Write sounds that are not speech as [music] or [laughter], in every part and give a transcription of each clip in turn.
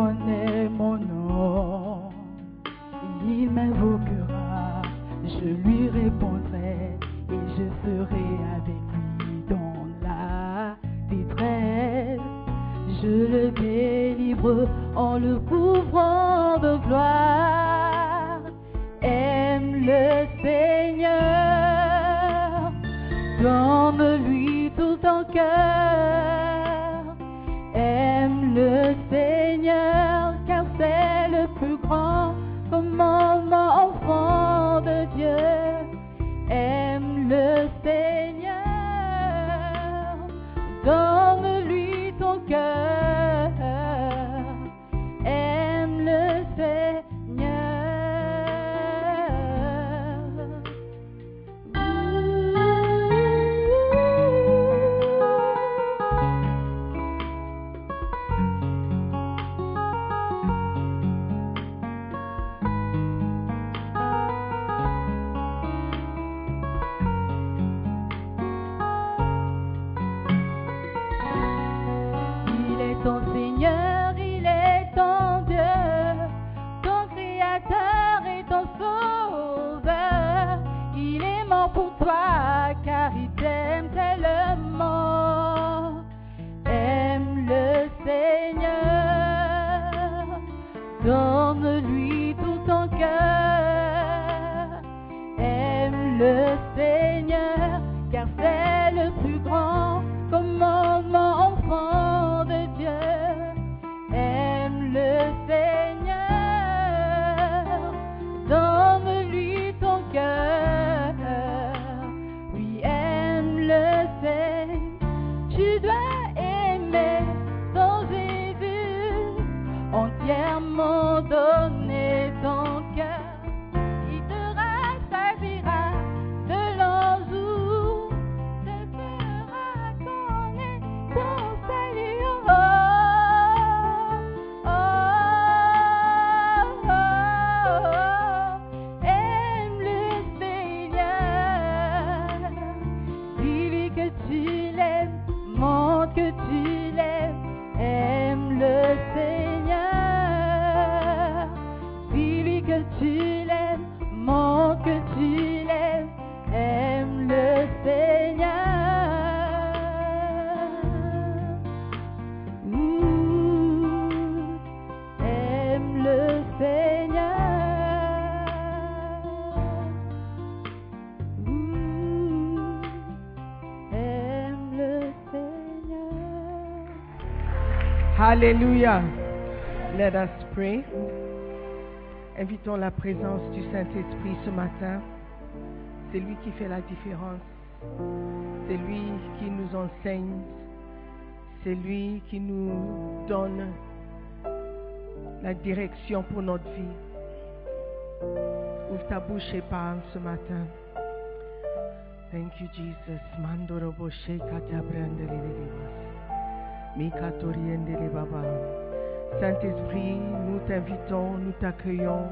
con Alléluia. Let us pray. Invitons la présence du Saint-Esprit ce matin. C'est lui qui fait la différence. C'est lui qui nous enseigne. C'est lui qui nous donne la direction pour notre vie. Ouvre ta bouche et parle ce matin. Thank you, Jesus. Baba. Saint-Esprit, nous t'invitons, nous t'accueillons,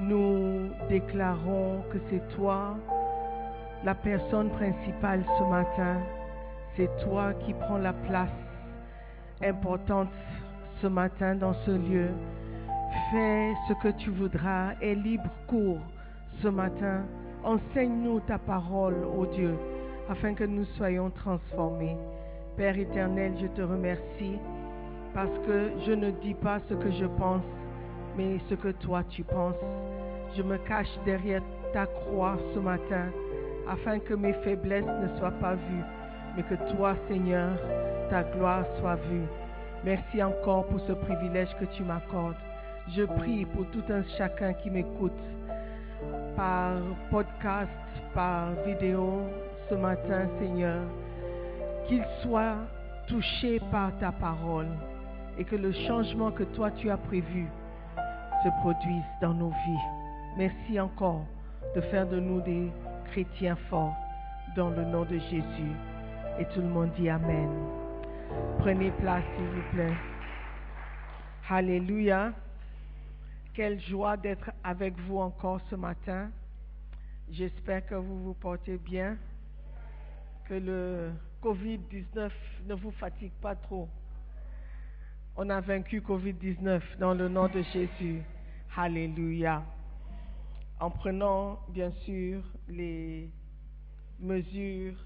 nous déclarons que c'est toi la personne principale ce matin. C'est toi qui prends la place importante ce matin dans ce lieu. Fais ce que tu voudras et libre cours ce matin. Enseigne-nous ta parole, ô oh Dieu, afin que nous soyons transformés. Père éternel, je te remercie parce que je ne dis pas ce que je pense, mais ce que toi tu penses. Je me cache derrière ta croix ce matin afin que mes faiblesses ne soient pas vues, mais que toi, Seigneur, ta gloire soit vue. Merci encore pour ce privilège que tu m'accordes. Je prie pour tout un chacun qui m'écoute par podcast, par vidéo ce matin, Seigneur qu'il soit touché par ta parole et que le changement que toi tu as prévu se produise dans nos vies. Merci encore de faire de nous des chrétiens forts dans le nom de Jésus. Et tout le monde dit Amen. Prenez place, s'il vous plaît. Alléluia. Quelle joie d'être avec vous encore ce matin. J'espère que vous vous portez bien, que le Covid-19 ne vous fatigue pas trop. On a vaincu Covid-19 dans le nom de Jésus. Alléluia. En prenant, bien sûr, les mesures,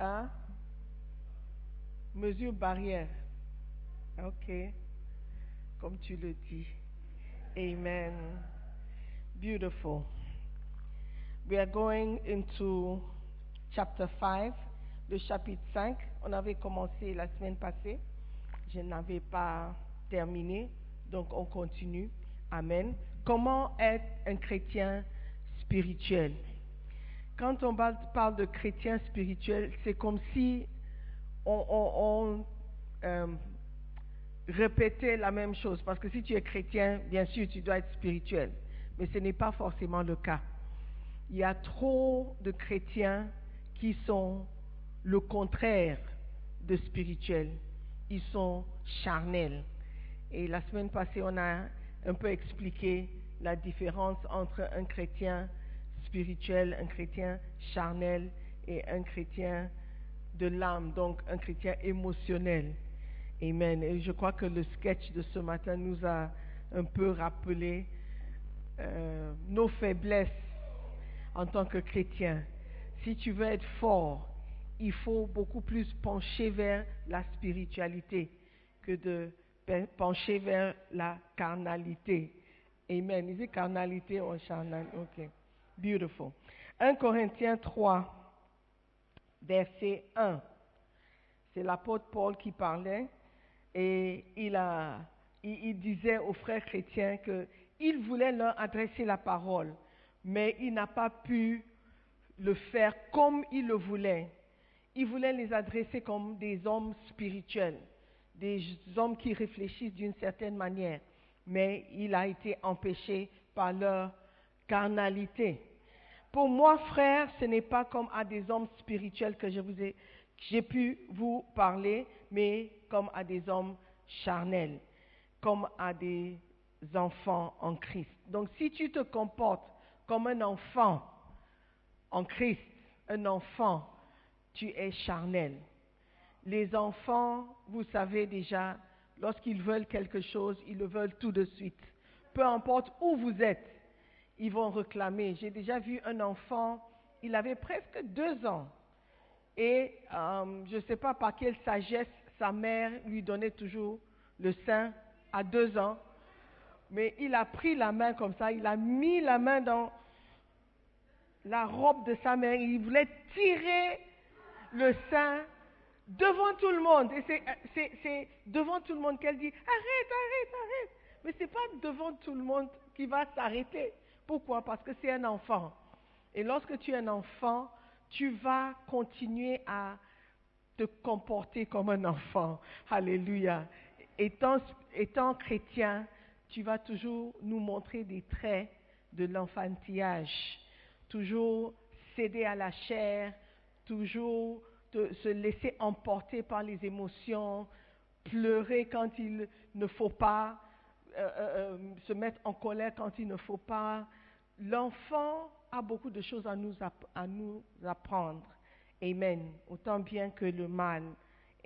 hein? mesures barrières. Ok. Comme tu le dis. Amen. Beautiful. We are going into chapter 5, le chapitre 5. On avait commencé la semaine passée. Je n'avais pas terminé, donc on continue. Amen. Comment être un chrétien spirituel? Quand on parle de chrétien spirituel, c'est comme si on, euh, répétait la même chose. Parce que si tu es chrétien, bien sûr, tu dois être spirituel. Mais ce n'est pas forcément le cas. Il y a trop de chrétiens qui sont le contraire de spirituel. Ils sont charnels. Et la semaine passée, on a un peu expliqué la différence entre un chrétien spirituel, un chrétien charnel et un chrétien de l'âme, donc un chrétien émotionnel. Amen. Et je crois que le sketch de ce matin nous a un peu rappelé euh, nos faiblesses en tant que chrétien. Si tu veux être fort, il faut beaucoup plus pencher vers la spiritualité que de pencher vers la carnalité. Amen. Is it carnalité ou charnal? Ok. Beautiful. 1 Corinthiens 3, verset 1. C'est l'apôtre Paul qui parlait et il, il, disait aux frères chrétiens qu'il voulait leur adresser la parole, mais il n'a pas pu le faire comme il le voulait. Il voulait les adresser comme des hommes spirituels, des hommes qui réfléchissent d'une certaine manière, mais il a été empêché par leur carnalité. Pour moi, frère, ce n'est pas comme à des hommes spirituels que j'ai pu vous parler, mais comme à des hommes charnels, comme à des enfants en Christ. Donc si tu te comportes comme un enfant en Christ, un enfant, tu es charnel. Les enfants, vous savez déjà, lorsqu'ils veulent quelque chose, ils le veulent tout de suite. Peu importe où vous êtes, ils vont réclamer. J'ai déjà vu un enfant, il avait presque deux ans. Et euh, je ne sais pas par quelle sagesse sa mère lui donnait toujours le sein à deux ans. Mais il a pris la main comme ça, il a mis la main dans la robe de sa mère, il voulait tirer le sein devant tout le monde. Et c'est devant tout le monde qu'elle dit, arrête, arrête, arrête. Mais ce n'est pas devant tout le monde qui va s'arrêter. Pourquoi? Parce que c'est un enfant. Et lorsque tu es un enfant, tu vas continuer à te comporter comme un enfant. Alléluia. Étant, étant chrétien, tu vas toujours nous montrer des traits de l'enfantillage. Toujours céder à la chair, toujours se laisser emporter par les émotions, pleurer quand il ne faut pas, euh, euh, euh, se mettre en colère quand il ne faut pas. L'enfant a beaucoup de choses à nous, à nous apprendre. Amen. Autant bien que le mal.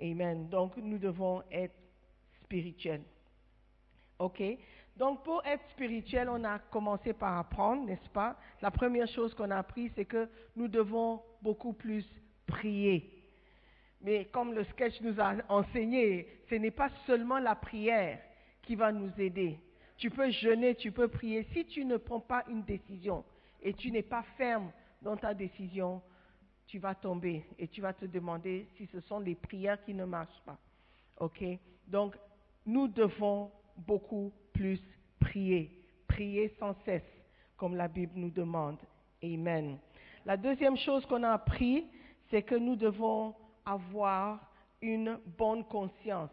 Amen. Donc nous devons être spirituels. OK? Donc pour être spirituel, on a commencé par apprendre, n'est-ce pas? La première chose qu'on a appris, c'est que nous devons beaucoup plus prier. Mais comme le sketch nous a enseigné, ce n'est pas seulement la prière qui va nous aider. tu peux jeûner, tu peux prier. Si tu ne prends pas une décision et tu n'es pas ferme dans ta décision, tu vas tomber et tu vas te demander si ce sont les prières qui ne marchent pas. OK? Donc, nous devons beaucoup plus prier. Prier sans cesse, comme la Bible nous demande. Amen. La deuxième chose qu'on a appris, c'est que nous devons avoir une bonne conscience,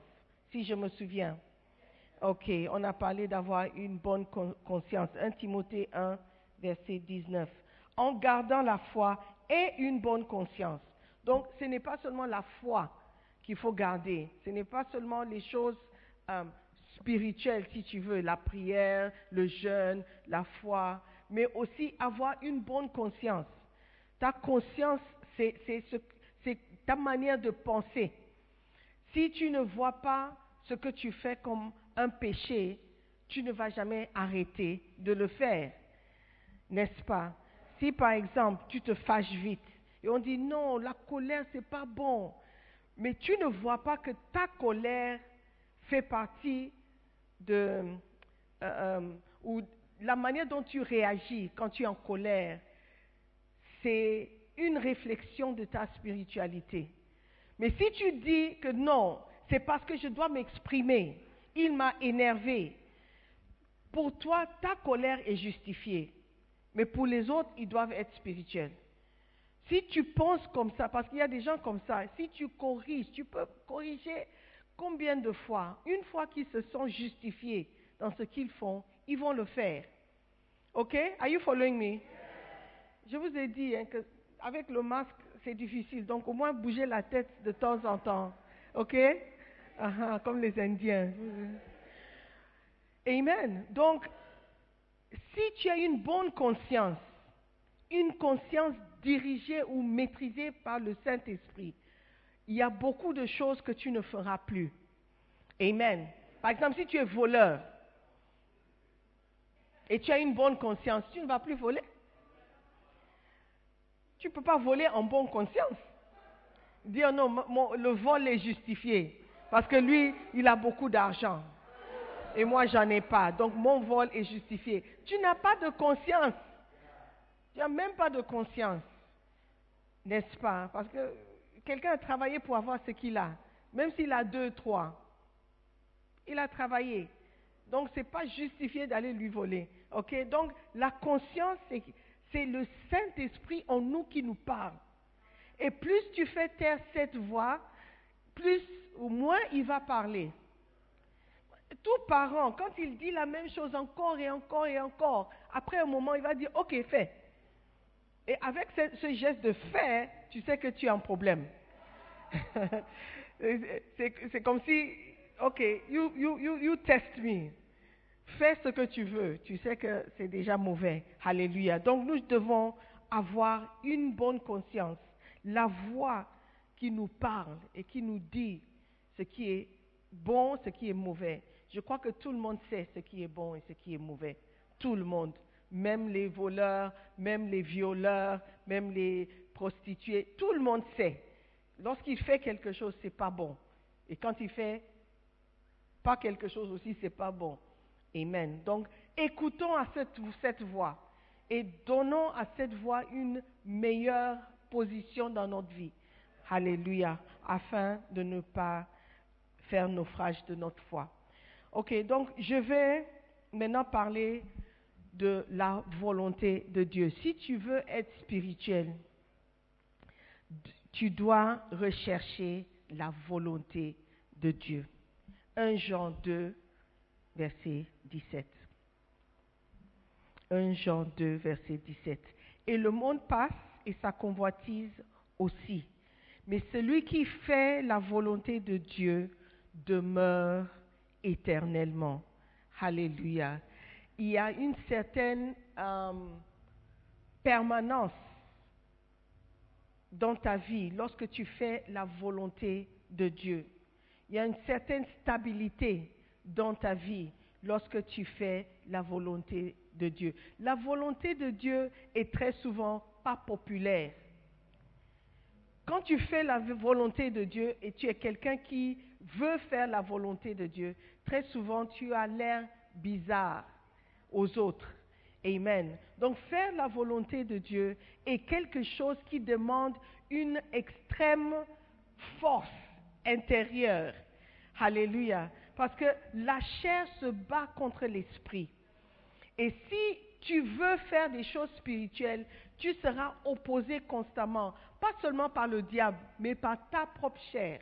si je me souviens. Ok, on a parlé d'avoir une bonne conscience. 1 Timothée 1, verset 19. En gardant la foi et une bonne conscience. Donc, ce n'est pas seulement la foi qu'il faut garder, ce n'est pas seulement les choses euh, spirituelles, si tu veux, la prière, le jeûne, la foi, mais aussi avoir une bonne conscience. Ta conscience, c'est ta manière de penser. Si tu ne vois pas ce que tu fais comme un péché, tu ne vas jamais arrêter de le faire. N'est-ce pas? Si par exemple tu te fâches vite et on dit non, la colère c'est pas bon, mais tu ne vois pas que ta colère fait partie euh, euh, ou la manière dont tu réagis quand tu es en colère, c'est une réflexion de ta spiritualité. Mais si tu dis que non, c'est parce que je dois m'exprimer, il m'a énervé, pour toi, ta colère est justifiée. Mais pour les autres, ils doivent être spirituels. Si tu penses comme ça, parce qu'il y a des gens comme ça, si tu corriges, tu peux corriger combien de fois Une fois qu'ils se sont justifiés dans ce qu'ils font, ils vont le faire. OK? Are you following me? Je vous ai dit hein, que avec le masque, c'est difficile. Donc au moins bouger la tête de temps en temps. OK? Ah, ah, Comme les Indiens. Amen. Donc, si tu as une bonne conscience, une conscience dirigée ou maîtrisée par le Saint-Esprit, il y a beaucoup de choses que tu ne feras plus. Amen. Par exemple, si tu es voleur, et tu as une bonne conscience, tu ne vas plus voler. Tu ne peux pas voler en bonne conscience. Dire non, le vol est justifié. Parce que lui, il a beaucoup d'argent. Et moi, j'en ai pas. Donc mon vol est justifié. Tu n'as pas de conscience. Tu n'as même pas de conscience. N'est-ce pas? Parce que quelqu'un a travaillé pour avoir ce qu'il a. Même s'il a deux, trois. Il a travaillé. Donc, ce n'est pas justifié d'aller lui voler. OK? Donc, la conscience, c'est le Saint-Esprit en nous qui nous parle. Et plus tu fais taire cette voix, plus ou moins il va parler. Tout parent, quand il dit la même chose encore et encore et encore, après un moment, il va dire, OK, fais. Et avec ce, geste de faire, tu sais que tu as un problème. [laughs] c'est comme si, OK, you, you, you, you test me fais ce que tu veux, tu sais que c'est déjà mauvais. Alléluia. Donc nous devons avoir une bonne conscience. La voix qui nous parle et qui nous dit ce qui est bon, ce qui est mauvais. Je crois que tout le monde sait ce qui est bon et ce qui est mauvais. Tout le monde. Même les voleurs, même les violeurs, même les prostituées. Tout le monde sait. Lorsqu'il fait quelque chose, c'est pas bon. Et quand il fait pas quelque chose aussi, c'est pas bon. Amen. Donc, écoutons à cette, cette voix et donnons à cette voix une meilleure position dans notre vie. Alléluia. Afin de ne pas faire naufrage de notre foi. Ok, donc je vais maintenant parler de la volonté de Dieu. Si tu veux être spirituel, tu dois rechercher la volonté de Dieu. 1 Jean 2, verset 17. 1 Jean 2, verset 17. Et le monde passe et sa convoitise aussi. Mais celui qui fait la volonté de Dieu demeure éternellement. Alléluia. Il y a une certaine euh, permanence dans ta vie lorsque tu fais la volonté de Dieu. Il y a une certaine stabilité dans ta vie lorsque tu fais la volonté de Dieu. La volonté de Dieu est très souvent pas populaire. Quand tu fais la volonté de Dieu et tu es quelqu'un qui veut faire la volonté de Dieu, très souvent tu as l'air bizarre aux autres. Amen. Donc faire la volonté de Dieu est quelque chose qui demande une extrême force intérieure. Alléluia. Parce que la chair se bat contre l'esprit. Et si tu veux faire des choses spirituelles, tu seras opposé constamment, pas seulement par le diable, mais par ta propre chair.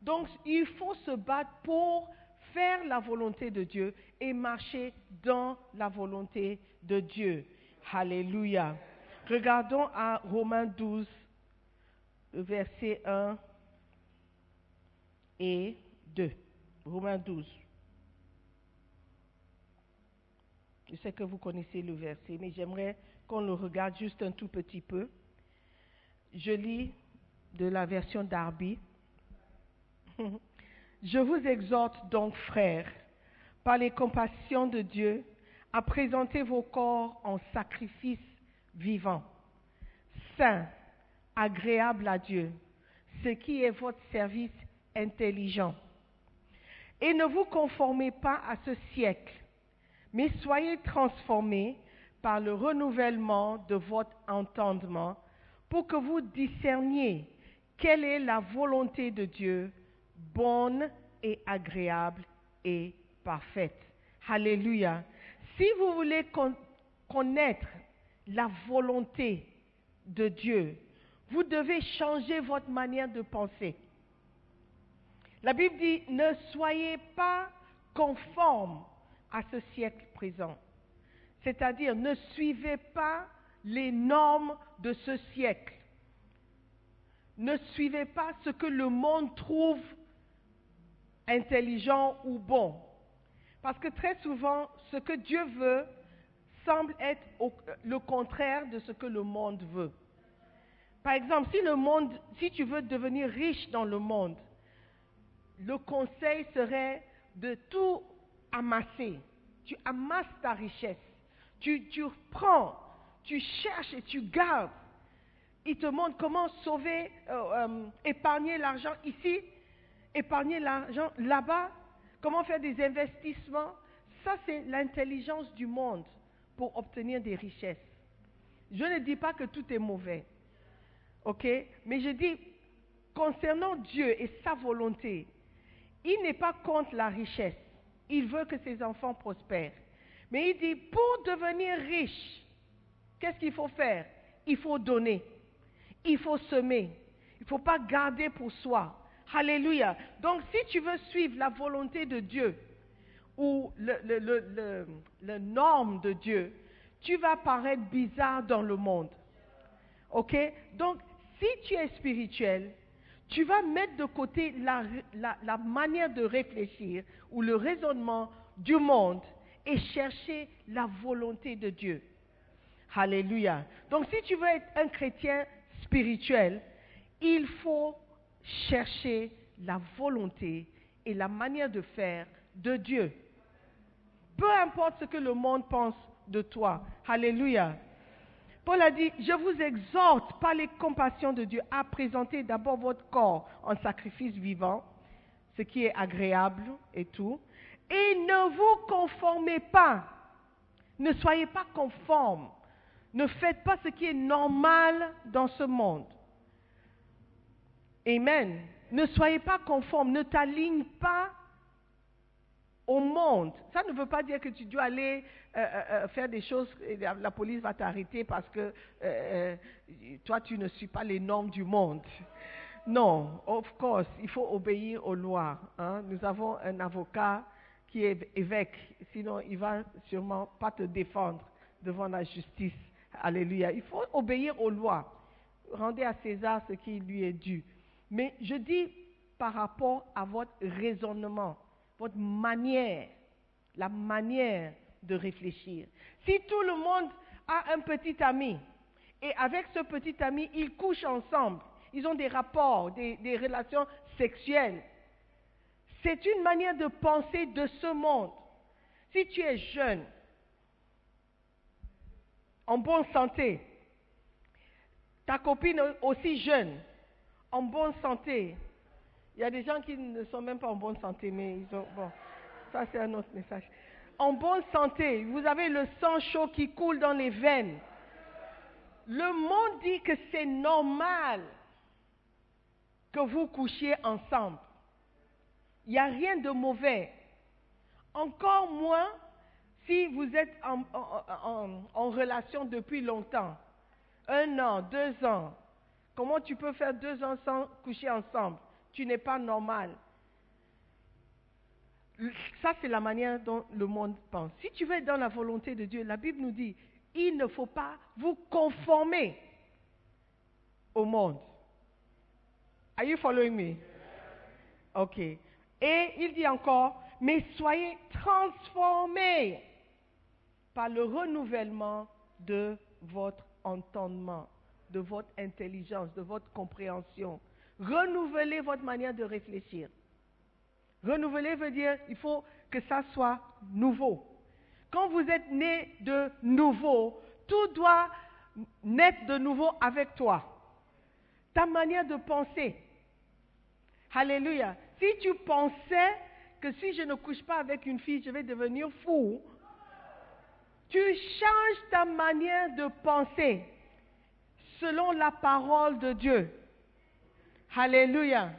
Donc, il faut se battre pour faire la volonté de Dieu et marcher dans la volonté de Dieu. Alléluia. Regardons à Romains 12, verset 1 et 2. Romains 12. Je sais que vous connaissez le verset, mais j'aimerais qu'on le regarde juste un tout petit peu. Je lis de la version d'Arby. [laughs] Je vous exhorte donc, frères, par les compassions de Dieu, à présenter vos corps en sacrifice vivant, saint, agréable à Dieu, ce qui est votre service intelligent. Et ne vous conformez pas à ce siècle, mais soyez transformés par le renouvellement de votre entendement pour que vous discerniez quelle est la volonté de Dieu, bonne et agréable et parfaite. Alléluia. Si vous voulez connaître la volonté de Dieu, vous devez changer votre manière de penser. La Bible dit, ne soyez pas conformes à ce siècle présent. C'est-à-dire, ne suivez pas les normes de ce siècle. Ne suivez pas ce que le monde trouve intelligent ou bon. Parce que très souvent, ce que Dieu veut semble être le contraire de ce que le monde veut. Par exemple, si, le monde, si tu veux devenir riche dans le monde, le conseil serait de tout amasser. Tu amasses ta richesse. Tu, prends, tu cherches et tu gardes. Il te montre comment sauver, euh, euh, épargner l'argent ici, épargner l'argent là-bas, comment faire des investissements? Ça, c'est l'intelligence du monde pour obtenir des richesses. Je ne dis pas que tout est mauvais. OK? Mais je dis, concernant Dieu et sa volonté, il n'est pas contre la richesse. Il veut que ses enfants prospèrent. Mais il dit, pour devenir riche, qu'est-ce qu'il faut faire? Il faut donner. Il faut semer. Il ne faut pas garder pour soi. Alléluia. Donc si tu veux suivre la volonté de Dieu ou le, norme de Dieu, tu vas paraître bizarre dans le monde. OK? Donc si tu es spirituel, tu vas mettre de côté la, la, manière de réfléchir ou le raisonnement du monde et chercher la volonté de Dieu. Alléluia. Donc si tu veux être un chrétien spirituel, il faut chercher la volonté et la manière de faire de Dieu. Peu importe ce que le monde pense de toi. Alléluia. Paul a dit, je vous exhorte par les compassions de Dieu à présenter d'abord votre corps en sacrifice vivant, ce qui est agréable et tout, et ne vous conformez pas, ne soyez pas conformes, ne faites pas ce qui est normal dans ce monde. Amen. Ne soyez pas conformes, ne t'aligne pas au monde. Ça ne veut pas dire que tu dois aller euh, euh, euh, faire des choses et la, police va t'arrêter parce que toi, tu ne suis pas les normes du monde. Non, of course, il faut obéir aux lois. Hein. Nous avons un avocat qui est évêque, sinon il va sûrement pas te défendre devant la justice. Alléluia. Il faut obéir aux lois. Rendez à César ce qui lui est dû. Mais je dis par rapport à votre raisonnement votre manière, la manière de réfléchir. Si tout le monde a un petit ami et avec ce petit ami, ils couchent ensemble, ils ont des rapports, des, relations sexuelles, c'est une manière de penser de ce monde. Si tu es jeune, en bonne santé, ta copine aussi jeune, en bonne santé, il y a des gens qui ne sont même pas en bonne santé, mais ils ont. Bon, ça c'est un autre message. en bonne santé, vous avez le sang chaud qui coule dans les veines. Le monde dit que c'est normal que vous couchiez ensemble. Il n'y a rien de mauvais. Encore moins si vous êtes en, en, relation depuis longtemps. Un an, deux ans. Comment tu peux faire deux ans sans coucher ensemble? Tu n'es pas normal. Ça, c'est la manière dont le monde pense. Si tu veux être dans la volonté de Dieu, la Bible nous dit, il ne faut pas vous conformer au monde. Are you following me? Ok. Et il dit encore, mais soyez transformés par le renouvellement de votre entendement, de votre intelligence, de votre compréhension. Renouvelez votre manière de réfléchir. Renouveler veut dire il faut que ça soit nouveau. Quand vous êtes né de nouveau, tout doit naître de nouveau avec toi. Ta manière de penser. Alléluia. Si tu pensais que si je ne couche pas avec une fille, je vais devenir fou, tu changes ta manière de penser selon la parole de Dieu. Alléluia.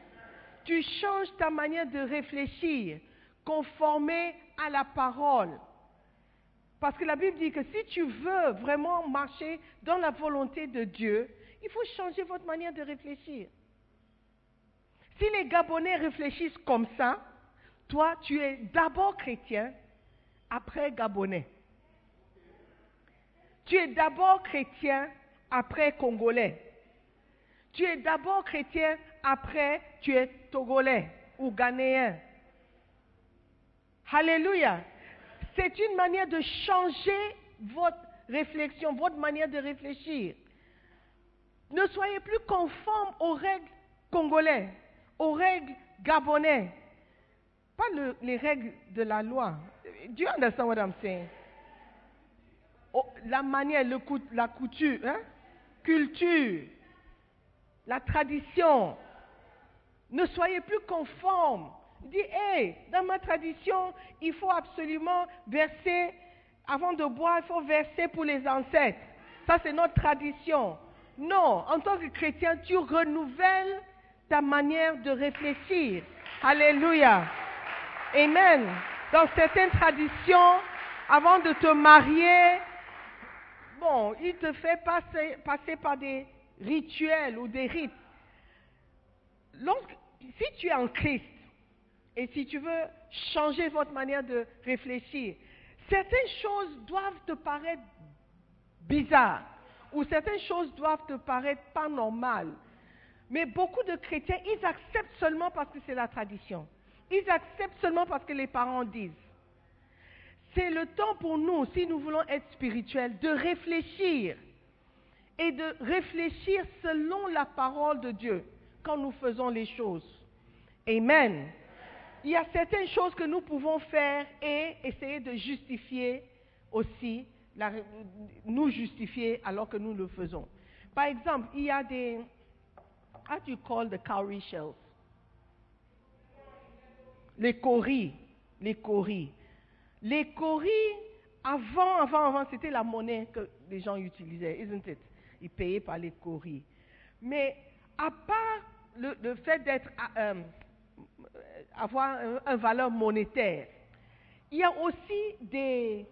Tu changes ta manière de réfléchir conformé à la parole. Parce que la Bible dit que si tu veux vraiment marcher dans la volonté de Dieu, il faut changer votre manière de réfléchir. Si les Gabonais réfléchissent comme ça, toi, tu es d'abord chrétien, après Gabonais. Tu es d'abord chrétien, après Congolais. Tu es d'abord chrétien, après tu es Togolais ou Ghanéen. Alléluia. C'est une manière de changer votre réflexion, votre manière de réfléchir. Ne soyez plus conforme aux règles congolais, aux règles gabonais, pas les règles de la loi. Do you understand what I'm saying? Oh, la manière, le, la couture, hein? Culture, la tradition. Ne soyez plus conforme. Dis, hé, dans ma tradition, il faut absolument verser, avant de boire, il faut verser pour les ancêtres. Ça, c'est notre tradition. Non, en tant que chrétien, tu renouvelles ta manière de réfléchir. Alléluia. Amen. Dans certaines traditions, avant de te marier, bon, il te fait passer, par des rituels ou des rites. Si tu es en Christ et si tu veux changer votre manière de réfléchir, certaines choses doivent te paraître bizarres ou certaines choses doivent te paraître pas normales. Mais beaucoup de chrétiens, ils acceptent seulement parce que c'est la tradition. Ils acceptent seulement parce que les parents disent. C'est le temps pour nous, si nous voulons être spirituels, de réfléchir et de réfléchir selon la parole de Dieu quand nous faisons les choses. Amen. Il y a certaines choses que nous pouvons faire et essayer de justifier aussi, nous justifier alors que nous le faisons. Par exemple, il y a des, how do you call the cowrie shells? Les coris, les coris. Les coris, avant, avant, avant, c'était la monnaie que les gens utilisaient, isn't it? Ils payaient par les coris. Mais à part le, fait d'être, euh, avoir une valeur monétaire, il y a aussi des,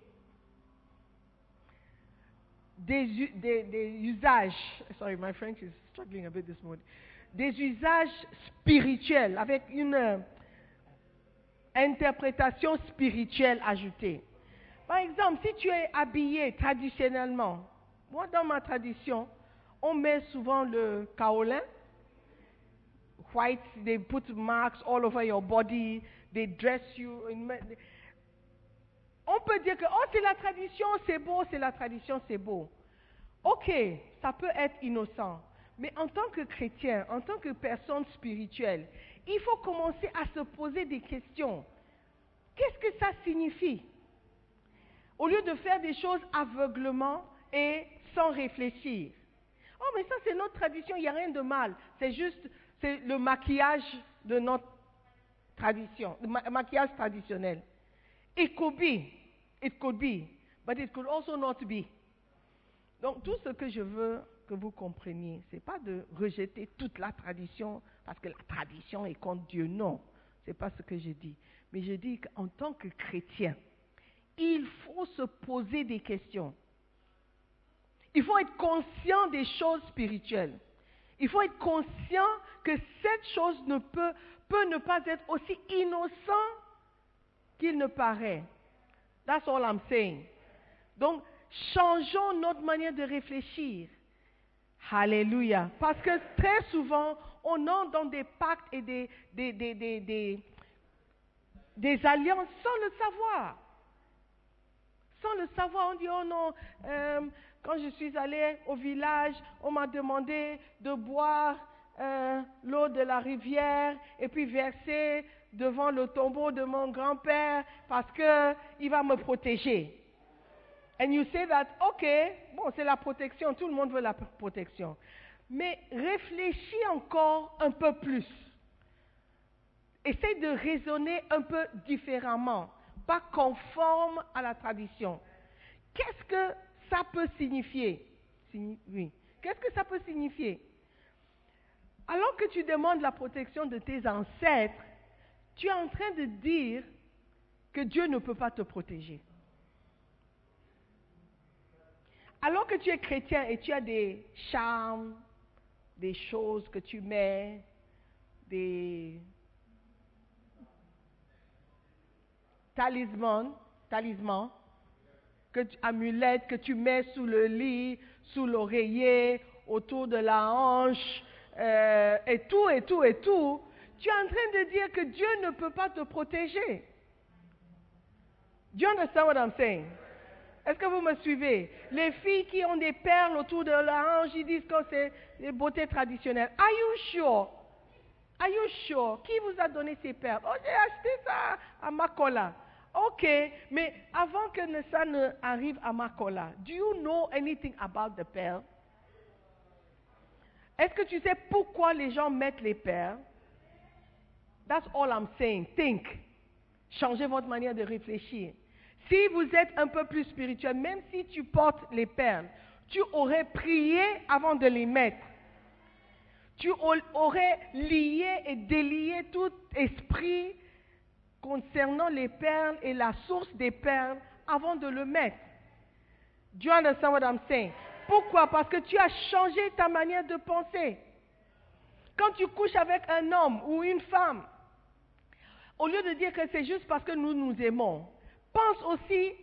usages, sorry, my French is struggling a bit this morning, des usages spirituels avec une euh, interprétation spirituelle ajoutée. Par exemple, si tu es habillé traditionnellement, moi dans ma tradition, on met souvent le kaolin, white, they put marks all over your body, they dress you. On peut dire que, oh, c'est la tradition, c'est beau, c'est la tradition, c'est beau. Ok, ça peut être innocent. Mais en tant que chrétien, en tant que personne spirituelle, il faut commencer à se poser des questions. Qu'est-ce que ça signifie? Au lieu de faire des choses aveuglement et sans réfléchir. Oh, mais ça, c'est notre tradition, il n'y a rien de mal. C'est juste c'est le maquillage de notre tradition, le maquillage traditionnel. Ekobi, It could be, but it could also not be. Donc tout ce que je veux que vous compreniez, c'est pas de rejeter toute la tradition parce que la tradition est contre Dieu. Non, c'est pas ce que je dis. Mais je dis qu'en tant que chrétien, il faut se poser des questions. Il faut être conscient des choses spirituelles. Il faut être conscient que cette chose ne peut, peut ne pas être aussi innocent qu'il ne paraît. That's all I'm saying. Donc, changeons notre manière de réfléchir. Alléluia. Parce que très souvent, on entre dans des pactes et des, alliances sans le savoir. Sans le savoir, on dit, oh non, euh, quand je suis allé au village, on m'a demandé de boire euh, l'eau de la rivière et puis verser devant le tombeau de mon grand-père parce qu'il va me protéger. And you say that, ok, bon, c'est la protection, tout le monde veut la protection. Mais réfléchis encore un peu plus. Essaye de raisonner un peu différemment, pas conforme à la tradition. Qu'est-ce que ça peut signifier? Qu'est-ce que ça peut signifier? Alors que tu demandes la protection de tes ancêtres, tu es en train de dire que Dieu ne peut pas te protéger. Alors que tu es chrétien et tu as des charmes, des choses que tu mets, des talismans, talismans, amulettes que tu mets sous le lit, sous l'oreiller, autour de la hanche, euh, et tout, et tout, et tout, tu es en train de dire que Dieu ne peut pas te protéger. Do you understand what I'm saying? Est-ce que vous me suivez? Les filles qui ont des perles autour de la hanche, ils disent que c'est des beautés traditionnelles. Are you sure? Are you sure? Qui vous a donné ces perles? Oh, j'ai acheté ça à Makola. Ok, mais avant que ça ne arrive à Makola, do you know anything about the perles Est-ce que tu sais pourquoi les gens mettent les perles? That's all I'm saying. Think. Changez votre manière de réfléchir. Si vous êtes un peu plus spirituel, même si tu portes les perles, tu aurais prié avant de les mettre. Tu aurais lié et délié tout esprit concernant les perles et la source des perles avant de le mettre. Do you understand what I'm saying? Pourquoi? Parce que tu as changé ta manière de penser. Quand tu couches avec un homme ou une femme, au lieu de dire que c'est juste parce que nous nous aimons, pense aussi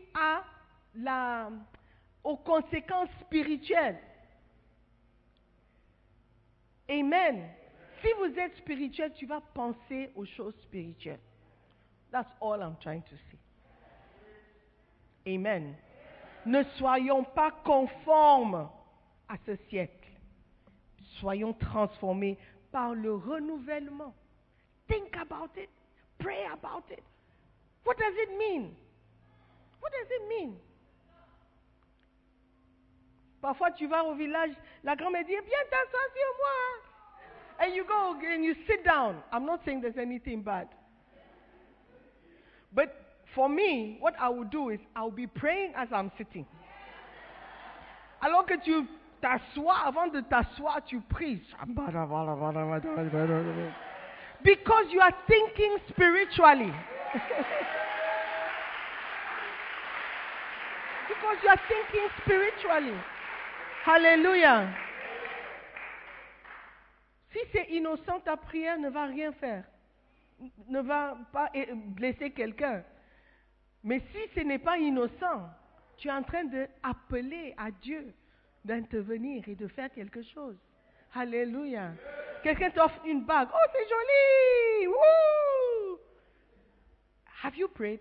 aux conséquences spirituelles. Amen. Si vous êtes spirituel, tu vas penser aux choses spirituelles. That's all I'm trying to say. Amen. Ne soyons pas conformes à ce siècle. Soyons transformés par le renouvellement. Think about it. Pray about it. What does it mean? What does it mean? Parfois, tu vas au village, la grand-mère dit, viens t'asseoir sur moi. And you go and you sit down. I'm not saying there's anything bad. But for me, what I will do is I'll be praying as I'm sitting. Alors que tu t'assois, avant de t'asseoir, tu pries. Because you are thinking spiritually. [laughs] because you are thinking spiritually. Hallelujah. Si c'est innocent, ta prière ne va rien faire. Ne va pas blesser quelqu'un. Mais si ce n'est pas innocent, tu es en train d'appeler à Dieu d'intervenir et de faire quelque chose. Alléluia. Quelqu'un t'offre une bague. Oh, c'est joli. Woo! Have you prayed?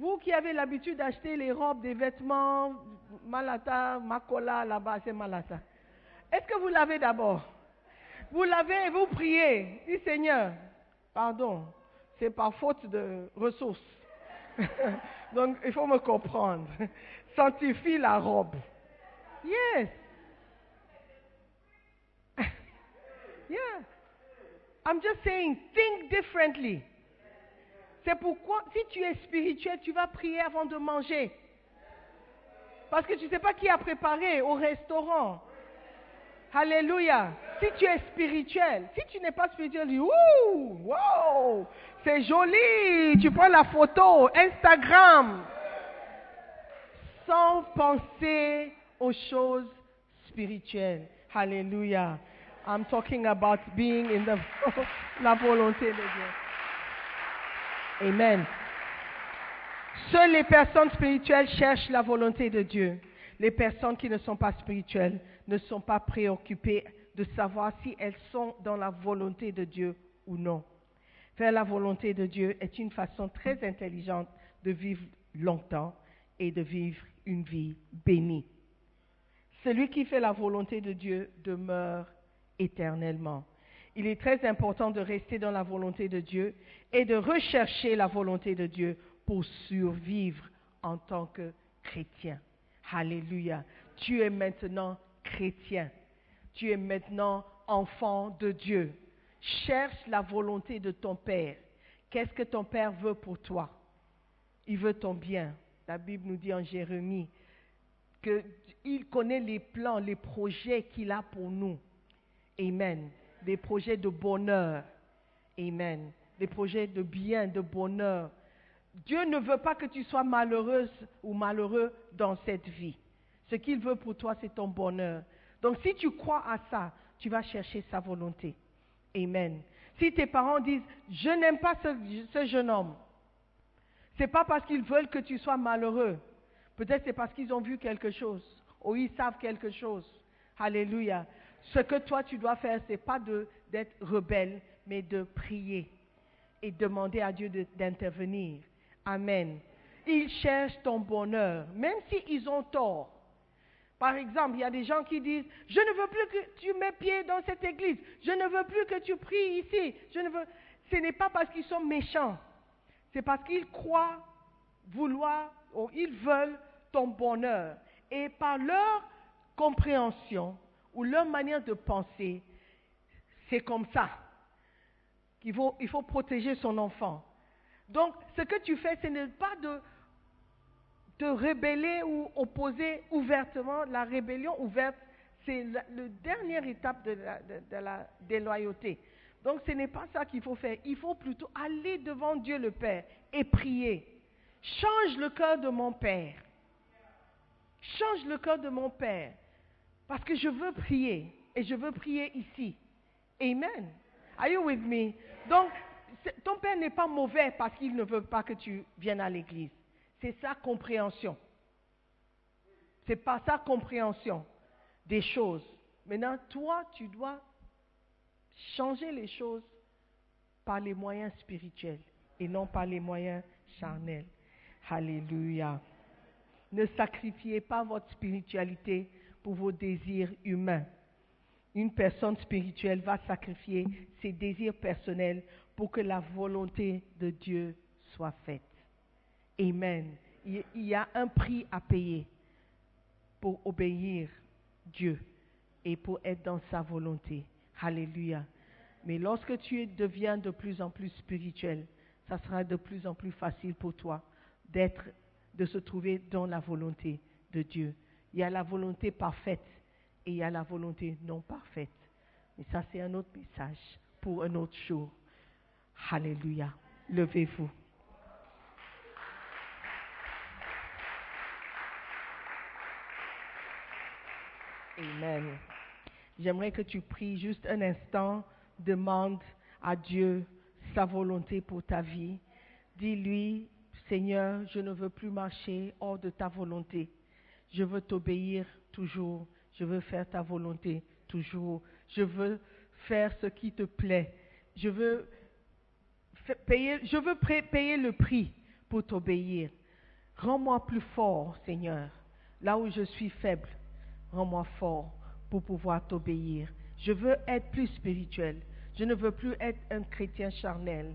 Vous qui avez l'habitude d'acheter les robes, des vêtements, Malata, Makola, là-bas, c'est Malata. Est-ce que vous l'avez d'abord? Vous l'avez et vous priez. Dis Seigneur, pardon, c'est par faute de ressources. [laughs] Donc, il faut me comprendre. [laughs] Sanctifie la robe. Yes. [laughs] yeah. I'm just saying, think differently. C'est pourquoi, si tu es spirituel, tu vas prier avant de manger. Parce que tu ne sais pas qui a préparé au restaurant. Alléluia. Si tu es spirituel, si tu n'es pas spirituel, tu dis, ouh, wow, c'est joli. Tu prends la photo, Instagram. Sans penser aux choses spirituelles. Alléluia. I'm talking about being in the, [laughs] la volonté de Dieu. Amen. Seules les personnes spirituelles cherchent la volonté de Dieu. Les personnes qui ne sont pas spirituelles ne sont pas préoccupées de savoir si elles sont dans la volonté de Dieu ou non. Faire la volonté de Dieu est une façon très intelligente de vivre longtemps et de vivre une vie bénie. Celui qui fait la volonté de Dieu demeure éternellement. Il est très important de rester dans la volonté de Dieu et de rechercher la volonté de Dieu pour survivre en tant que chrétien. Alléluia. Tu es maintenant chrétien. Tu es maintenant enfant de Dieu. Cherche la volonté de ton Père. Qu'est-ce que ton Père veut pour toi? Il veut ton bien. La Bible nous dit en Jérémie qu'il connaît les plans, les projets qu'il a pour nous. Amen. Des projets de bonheur. Amen. Des projets de bien, de bonheur. Dieu ne veut pas que tu sois malheureuse ou malheureux dans cette vie. Ce qu'il veut pour toi, c'est ton bonheur. Donc si tu crois à ça, tu vas chercher sa volonté. Amen. Si tes parents disent, je n'aime pas ce, jeune homme, c'est pas parce qu'ils veulent que tu sois malheureux. Peut-être c'est parce qu'ils ont vu quelque chose ou ils savent quelque chose. Alléluia. Ce que toi tu dois faire, c'est pas d'être rebelle, mais de prier et demander à Dieu d'intervenir. Amen. Ils cherchent ton bonheur, même s'ils ont tort. Par exemple, il y a des gens qui disent, je ne veux plus que tu mets pied dans cette église, je ne veux plus que tu pries ici, je ne veux... Ce n'est pas parce qu'ils sont méchants, c'est parce qu'ils croient vouloir, ou ils veulent ton bonheur. Et par leur compréhension ou leur manière de penser, c'est comme ça il faut protéger son enfant. Donc, ce que tu fais, ce n'est pas de te rébeller ou opposer ouvertement. La rébellion ouverte, c'est la, dernière étape de la, déloyauté. Donc ce n'est pas ça qu'il faut faire. Il faut plutôt aller devant Dieu le Père et prier. Change le cœur de mon Père. Change le cœur de mon Père. Parce que je veux prier. Et je veux prier ici. Amen. Are you with me? Donc, ton Père n'est pas mauvais parce qu'il ne veut pas que tu viennes à l'église. C'est sa compréhension. C'est pas sa compréhension des choses. Maintenant, toi, tu dois changer les choses par les moyens spirituels et non par les moyens charnels. Alléluia. Ne sacrifiez pas votre spiritualité pour vos désirs humains. Une personne spirituelle va sacrifier ses désirs personnels pour que la volonté de Dieu soit faite. Amen. Il y a un prix à payer pour obéir Dieu et pour être dans sa volonté. Alléluia. Mais lorsque tu deviens de plus en plus spirituel, ça sera de plus en plus facile pour toi d'être, de se trouver dans la volonté de Dieu. Il y a la volonté parfaite et il y a la volonté non parfaite. Mais ça, c'est un autre message pour un autre jour. Alléluia. Levez-vous. Amen. J'aimerais que tu pries juste un instant, demande à Dieu sa volonté pour ta vie. Dis-lui, Seigneur, je ne veux plus marcher hors de ta volonté. Je veux t'obéir toujours. Je veux faire ta volonté toujours. Je veux faire ce qui te plaît. Je veux payer, je veux payer le prix pour t'obéir. Rends-moi plus fort, Seigneur, là où je suis faible. Rends-moi fort pour pouvoir t'obéir. Je veux être plus spirituel. Je ne veux plus être un chrétien charnel.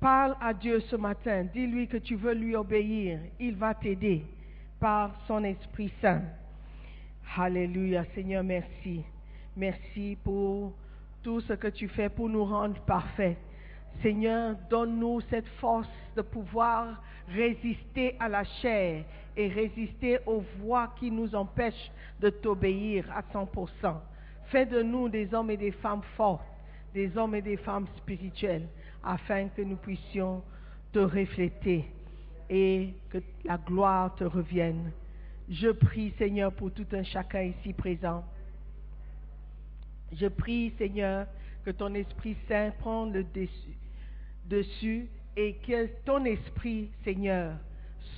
Parle à Dieu ce matin. Dis-lui que tu veux lui obéir. Il va t'aider par son Esprit Saint. Alléluia. Seigneur, merci. Merci pour tout ce que tu fais pour nous rendre parfaits. Seigneur, donne-nous cette force de pouvoir résister à la chair et résister aux voix qui nous empêchent de t'obéir à 100%. Fais de nous des hommes et des femmes forts, des hommes et des femmes spirituels, afin que nous puissions te refléter et que la gloire te revienne. Je prie, Seigneur, pour tout un chacun ici présent. Je prie, Seigneur, que ton Esprit Saint prenne le dessus, dessus et que ton Esprit, Seigneur,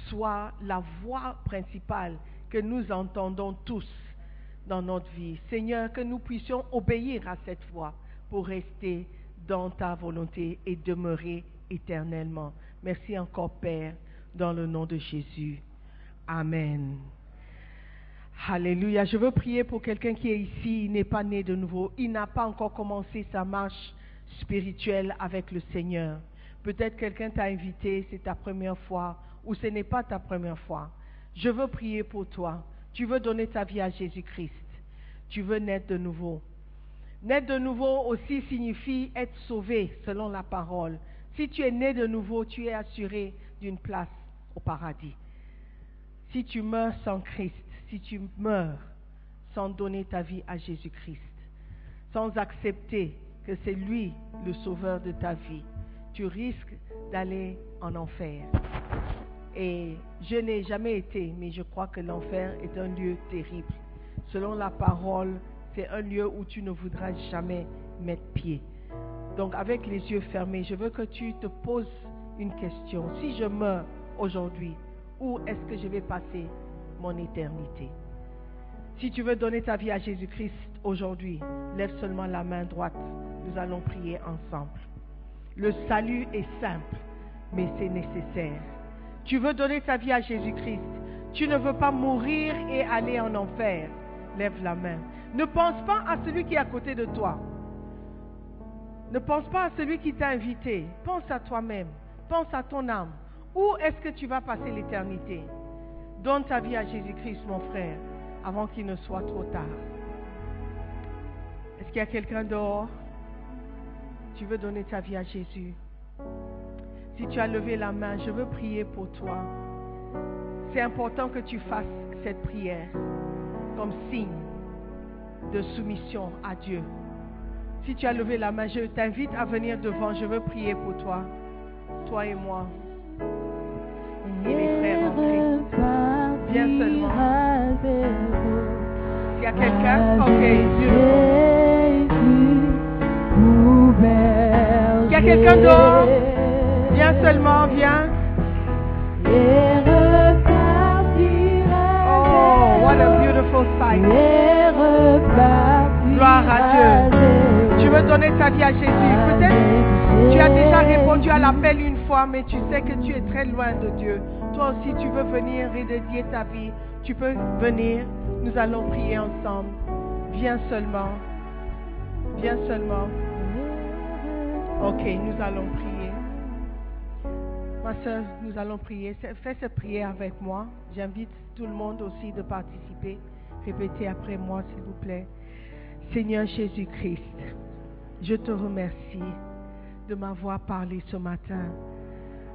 soit la voix principale que nous entendons tous dans notre vie. Seigneur, que nous puissions obéir à cette voix pour rester dans ta volonté et demeurer éternellement. Merci encore, Père, dans le nom de Jésus. Amen. Alléluia. Je veux prier pour quelqu'un qui est ici, il n'est pas né de nouveau, il n'a pas encore commencé sa marche spirituelle avec le Seigneur. Peut-être quelqu'un t'a invité, c'est ta première fois, ou ce n'est pas ta première fois. Je veux prier pour toi. Tu veux donner ta vie à Jésus-Christ. Tu veux naître de nouveau. Naître de nouveau aussi signifie être sauvé selon la parole. Si tu es né de nouveau, tu es assuré d'une place au paradis. Si tu meurs sans Christ, si tu meurs sans donner ta vie à Jésus-Christ, sans accepter que c'est lui le sauveur de ta vie, tu risques d'aller en enfer. Et je n'ai jamais été, mais je crois que l'enfer est un lieu terrible. Selon la parole, c'est un lieu où tu ne voudras jamais mettre pied. Donc avec les yeux fermés, je veux que tu te poses une question. Si je meurs aujourd'hui, où est-ce que je vais passer mon éternité? Si tu veux donner ta vie à Jésus-Christ aujourd'hui, lève seulement la main droite. Nous allons prier ensemble. Le salut est simple, mais c'est nécessaire. Tu veux donner ta vie à Jésus-Christ? Tu ne veux pas mourir et aller en enfer? Lève la main. Ne pense pas à celui qui est à côté de toi. Ne pense pas à celui qui t'a invité. Pense à toi-même. Pense à ton âme. Où est-ce que tu vas passer l'éternité? Donne ta vie à Jésus-Christ, mon frère, avant qu'il ne soit trop tard. Est-ce qu'il y a quelqu'un dehors? Tu veux donner ta vie à Jésus Si tu as levé la main, je veux prier pour toi. C'est important que tu fasses cette prière comme signe de soumission à Dieu. Si tu as levé la main, je t'invite à venir devant. Je veux prier pour toi, toi et moi. Et les frères en Christ. Viens seulement. S'il y a quelqu'un, ok, Dieu. Il y a quelqu'un d'autre Viens seulement, viens. Oh, what a beautiful sight. Gloire à Dieu. Tu veux donner ta vie à Jésus. Peut-être tu as déjà répondu à l'appel une mais tu sais que tu es très loin de Dieu. Toi aussi, tu veux venir redédier ta vie. Tu peux venir. Nous allons prier ensemble. Viens seulement. Viens seulement. Ok, nous allons prier. Ma soeur, nous allons prier. Fais cette prière avec moi. J'invite tout le monde aussi de participer. Répétez après moi, s'il vous plaît. Seigneur Jésus-Christ, je te remercie de m'avoir parlé ce matin.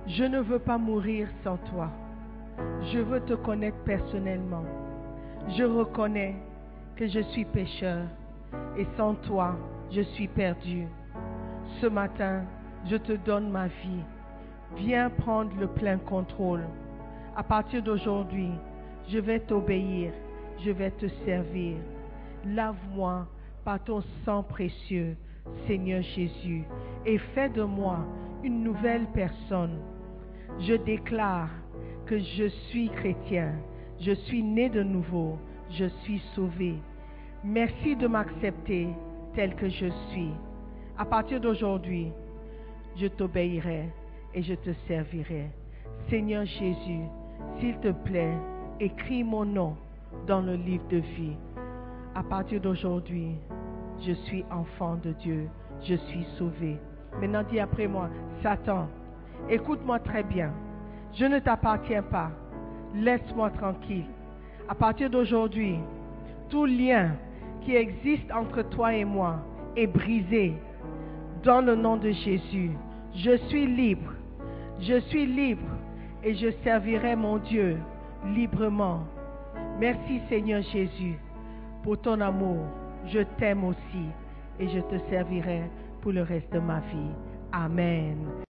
Je ne veux pas mourir sans toi. Je veux te connaître personnellement. Je reconnais que je suis pécheur et sans toi, je suis perdu. Ce matin, je te donne ma vie. Viens prendre le plein contrôle. À partir d'aujourd'hui, je vais t'obéir, je vais te servir. Lave-moi par ton sang précieux, Seigneur Jésus, et fais de moi une nouvelle personne. Je déclare que je suis chrétien, je suis né de nouveau, je suis sauvé. Merci de m'accepter tel que je suis. À partir d'aujourd'hui, je t'obéirai et je te servirai. Seigneur Jésus, s'il te plaît, écris mon nom dans le livre de vie. À partir d'aujourd'hui, je suis enfant de Dieu, je suis sauvé. Maintenant dis après moi, Satan, écoute-moi très bien. Je ne t'appartiens pas. Laisse-moi tranquille. À partir d'aujourd'hui, tout lien qui existe entre toi et moi est brisé. Dans le nom de Jésus, Je suis libre. Je suis libre et je servirai mon Dieu librement. Merci Seigneur Jésus pour ton amour. Je t'aime aussi et je te servirai pour le reste de ma vie. Amen.